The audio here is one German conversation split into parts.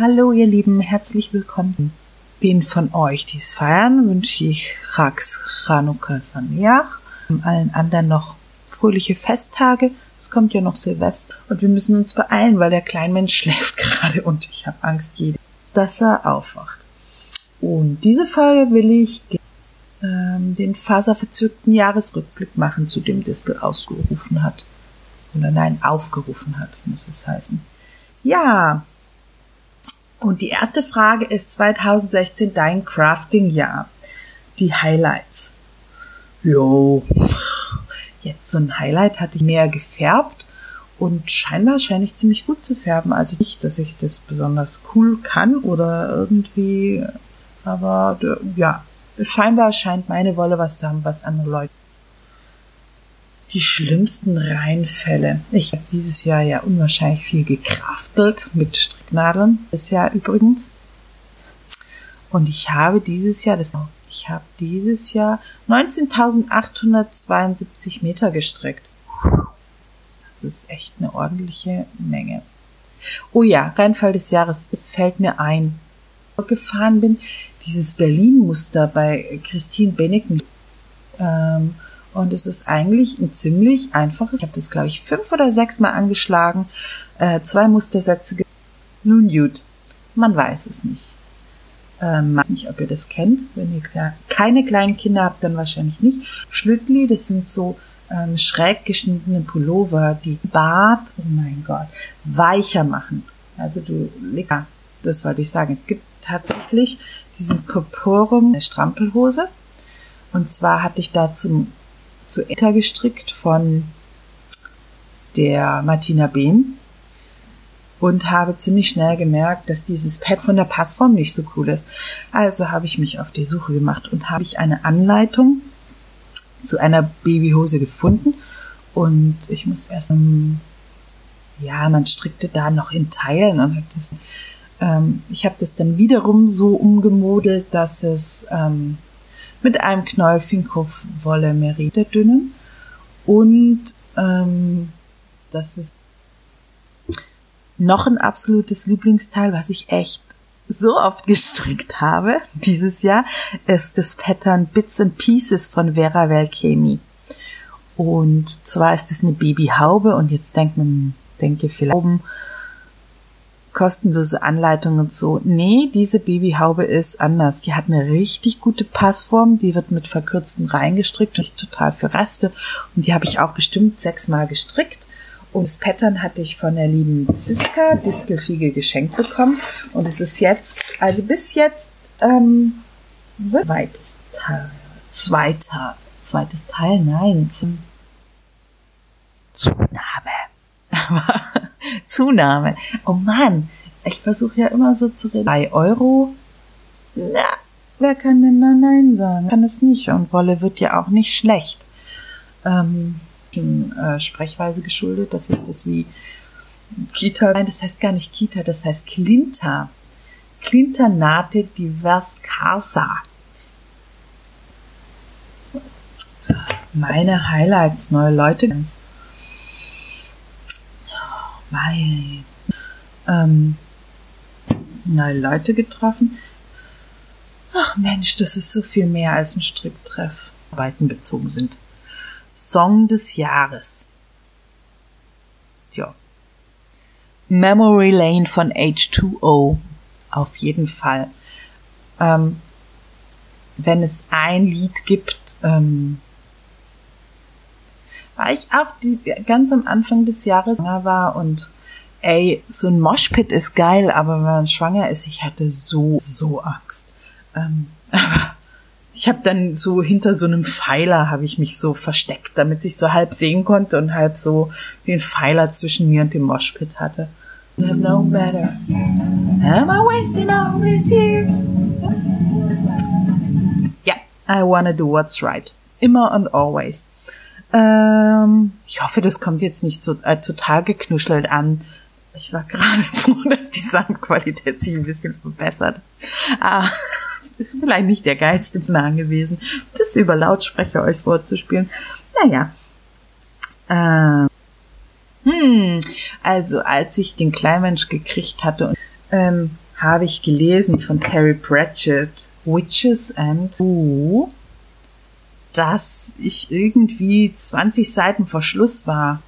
Hallo ihr Lieben, herzlich willkommen. Den von euch, die es feiern, wünsche ich Rax Chanukka Sameach. Allen anderen noch fröhliche Festtage. Es kommt ja noch Silvester und wir müssen uns beeilen, weil der Kleinmensch schläft gerade und ich habe Angst, dass er aufwacht. Und diese Folge will ich ähm, den faserverzückten Jahresrückblick machen, zu dem Distel ausgerufen hat. Oder nein, aufgerufen hat, muss es heißen. Ja. Und die erste Frage ist 2016 dein Crafting-Jahr. Die Highlights. Jo. Jetzt so ein Highlight hatte ich mehr gefärbt und scheinbar scheine ich ziemlich gut zu färben. Also nicht, dass ich das besonders cool kann oder irgendwie, aber ja, scheinbar scheint meine Wolle was zu haben, was andere Leute. Die schlimmsten Reinfälle. Ich habe dieses Jahr ja unwahrscheinlich viel gekraftelt mit Stricknadeln. Das Jahr übrigens. Und ich habe dieses Jahr, das, ich habe dieses Jahr 19.872 Meter gestrickt. Das ist echt eine ordentliche Menge. Oh ja, Reinfall des Jahres. Es fällt mir ein. Gefahren bin, dieses Berlin-Muster bei Christine Benneken. Ähm, und es ist eigentlich ein ziemlich einfaches. Ich habe das, glaube ich, fünf oder sechs Mal angeschlagen. Äh, zwei Mustersätze. Nun gut, man weiß es nicht. Ähm, weiß nicht, ob ihr das kennt. Wenn ihr keine kleinen Kinder habt, dann wahrscheinlich nicht. Schlüttli, das sind so ähm, schräg geschnittene Pullover, die Bart, oh mein Gott, weicher machen. Also du, ja, das wollte ich sagen. Es gibt tatsächlich diesen Purpurum Strampelhose. Und zwar hatte ich da zum, zu Etta gestrickt von der Martina Behn und habe ziemlich schnell gemerkt, dass dieses Pad von der Passform nicht so cool ist. Also habe ich mich auf die Suche gemacht und habe ich eine Anleitung zu einer Babyhose gefunden und ich muss erst, ja, man strickte da noch in Teilen und hat das ähm, ich habe das dann wiederum so umgemodelt, dass es ähm, mit einem Knäuel Finkhof-Wolle Merida dünnen und ähm, das ist noch ein absolutes Lieblingsteil, was ich echt so oft gestrickt habe dieses Jahr, ist das Pattern Bits and Pieces von Vera Velchemi. Und zwar ist es eine Babyhaube und jetzt denkt man, denke vielleicht kostenlose Anleitung und so. Nee, diese Babyhaube ist anders. Die hat eine richtig gute Passform. Die wird mit verkürzten Reihen gestrickt und total für Reste. Und die habe ich auch bestimmt sechsmal gestrickt. Und das Pattern hatte ich von der lieben Ziska Distelfiege geschenkt bekommen. Und es ist jetzt, also bis jetzt, ähm, zweites Teil. Zweiter, zweites Teil, nein. Zunahme. Zunahme. Oh Mann, ich versuche ja immer so zu reden. Drei Euro? Na, wer kann denn da Nein sagen? Kann es nicht. Und Wolle wird ja auch nicht schlecht. Ähm, äh, Sprechweise geschuldet, dass ich das wie Kita, nein, das heißt gar nicht Kita, das heißt Klinta. Klinta nate divers casa. Meine Highlights, neue Leute. Weil, ähm, neue Leute getroffen. Ach Mensch, das ist so viel mehr als ein Stricktreff. Arbeiten bezogen sind. Song des Jahres. Ja. Memory Lane von H2O. Auf jeden Fall. Ähm, wenn es ein Lied gibt, ähm, war ich auch die, ganz am Anfang des Jahres schwanger war und ey, so ein Moshpit ist geil, aber wenn man schwanger ist, ich hatte so, so Angst. Ähm, aber ich habe dann so hinter so einem Pfeiler habe ich mich so versteckt, damit ich so halb sehen konnte und halb so den Pfeiler zwischen mir und dem Moshpit hatte. No matter. Am I wasting all these years? Yeah, I wanna do what's right. Immer and always. Ähm, ich hoffe, das kommt jetzt nicht so äh, total geknuschelt an. Ich war gerade froh, dass die Soundqualität sich ein bisschen verbessert. Ah, ist vielleicht nicht der geilste Plan gewesen, das über Lautsprecher euch vorzuspielen. Naja. Ähm, hm, also als ich den Kleinmensch gekriegt hatte, ähm, habe ich gelesen von Terry Pratchett, Witches and Who, dass ich irgendwie 20 Seiten vor Schluss war.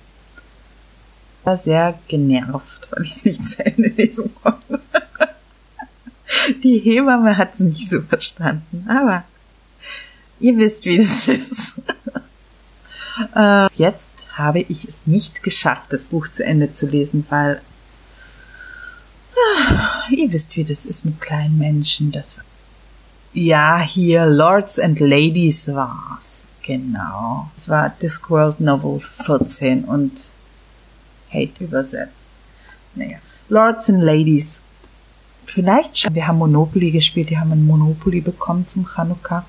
War sehr genervt, weil ich es nicht zu Ende lesen konnte. Die Hebamme hat es nicht so verstanden, aber ihr wisst, wie es ist. Äh, jetzt habe ich es nicht geschafft, das Buch zu Ende zu lesen, weil äh, ihr wisst, wie das ist mit kleinen Menschen. Das ja, hier Lords and Ladies war's. Genau. Es war Discworld Novel 14 und Hate übersetzt. Naja. Lords and Ladies. Vielleicht schon. Wir haben Monopoly gespielt. Die haben ein Monopoly bekommen zum Chanukka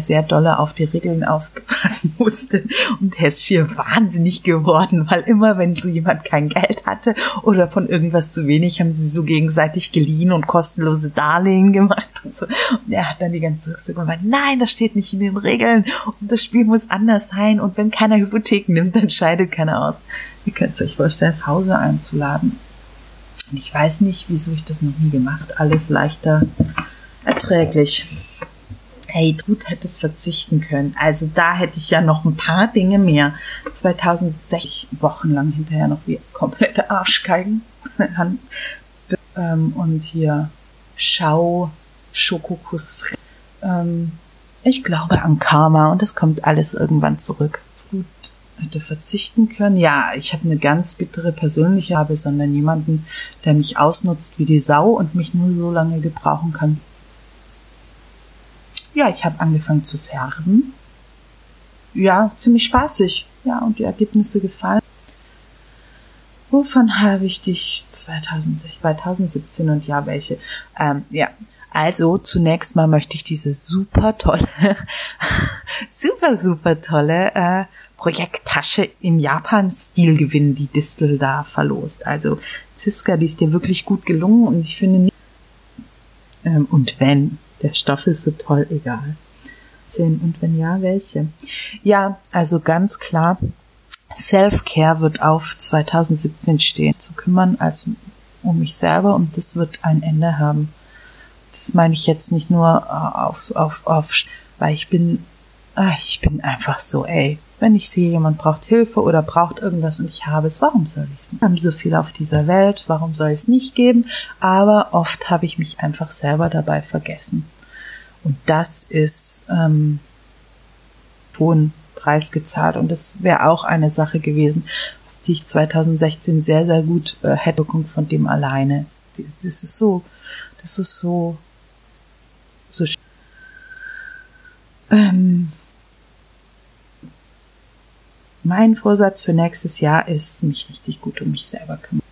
sehr dolle auf die Regeln aufpassen musste. Und er ist schier wahnsinnig geworden, weil immer, wenn so jemand kein Geld hatte oder von irgendwas zu wenig, haben sie so gegenseitig geliehen und kostenlose Darlehen gemacht und so. Und er hat dann die ganze Zeit gemeint, nein, das steht nicht in den Regeln und das Spiel muss anders sein und wenn keiner Hypotheken nimmt, dann scheidet keiner aus. Ihr könnt euch vorstellen, Hause einzuladen. Und ich weiß nicht, wieso ich das noch nie gemacht. Alles leichter erträglich hey, du hättest verzichten können. Also da hätte ich ja noch ein paar Dinge mehr. 2006 Wochenlang hinterher noch wie komplette Arschgeigen. Ähm, und hier Schau, Schokokuss. Ähm, ich glaube an Karma und es kommt alles irgendwann zurück. Gut, hätte verzichten können. Ja, ich habe eine ganz bittere persönliche habe, sondern jemanden, der mich ausnutzt wie die Sau und mich nur so lange gebrauchen kann, ja, ich habe angefangen zu färben. Ja, ziemlich spaßig. Ja, und die Ergebnisse gefallen. Wovon habe ich dich 2016, 2017 und ja, welche? Ähm, ja, also zunächst mal möchte ich diese super tolle, super, super tolle äh, Projekttasche im Japan-Stil gewinnen, die Distel da verlost. Also Ziska, die ist dir wirklich gut gelungen und ich finde, ähm, und wenn, der Stoff ist so toll, egal. Und wenn ja, welche? Ja, also ganz klar, Self-Care wird auf 2017 stehen. Zu kümmern als um mich selber und das wird ein Ende haben. Das meine ich jetzt nicht nur äh, auf, auf, auf, weil ich bin, ach, ich bin einfach so, ey, wenn ich sehe, jemand braucht Hilfe oder braucht irgendwas und ich habe es, warum soll ich es nicht? Wir haben so viel auf dieser Welt, warum soll ich es nicht geben? Aber oft habe ich mich einfach selber dabei vergessen. Und das ist ähm, hohen Preis gezahlt. Und das wäre auch eine Sache gewesen, die ich 2016 sehr, sehr gut äh, hätte von dem alleine. Das, das ist so, das ist so, so ähm, mein Vorsatz für nächstes Jahr ist, mich richtig gut um mich selber kümmern.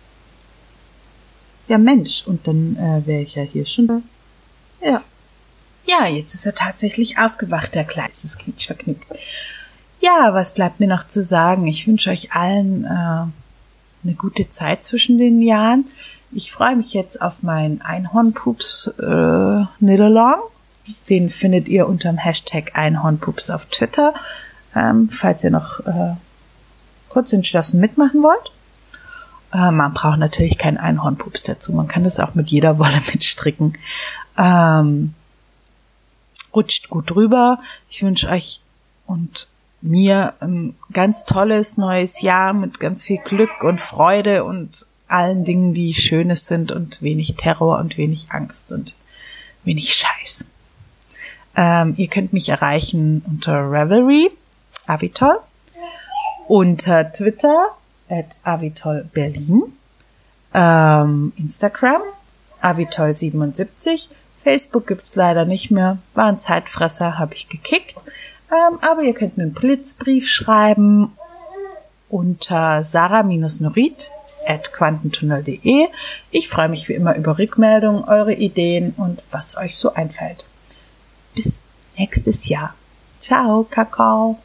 Ja, Mensch, und dann äh, wäre ich ja hier schon. Ja. Ja, jetzt ist er tatsächlich aufgewacht, der Kleine. Es ist quietschverknickt. Ja, was bleibt mir noch zu sagen? Ich wünsche euch allen äh, eine gute Zeit zwischen den Jahren. Ich freue mich jetzt auf meinen Einhornpups äh, Nidalong. Den findet ihr unter dem Hashtag Einhornpups auf Twitter, ähm, falls ihr noch äh, kurz entschlossen mitmachen wollt. Äh, man braucht natürlich keinen Einhornpups dazu. Man kann das auch mit jeder Wolle mitstricken. Ähm, rutscht gut drüber. Ich wünsche euch und mir ein ganz tolles neues Jahr mit ganz viel Glück und Freude und allen Dingen, die Schönes sind und wenig Terror und wenig Angst und wenig Scheiß. Ähm, ihr könnt mich erreichen unter Revelry, Avitol unter Twitter at Avitol Berlin, ähm, Instagram Avitol77, Facebook gibt's leider nicht mehr, war ein Zeitfresser, habe ich gekickt, ähm, aber ihr könnt mir einen Blitzbrief schreiben unter sarah-norit at quantentunnel.de. Ich freue mich wie immer über Rückmeldungen, eure Ideen und was euch so einfällt. Bis nächstes Jahr. Ciao, Kakao.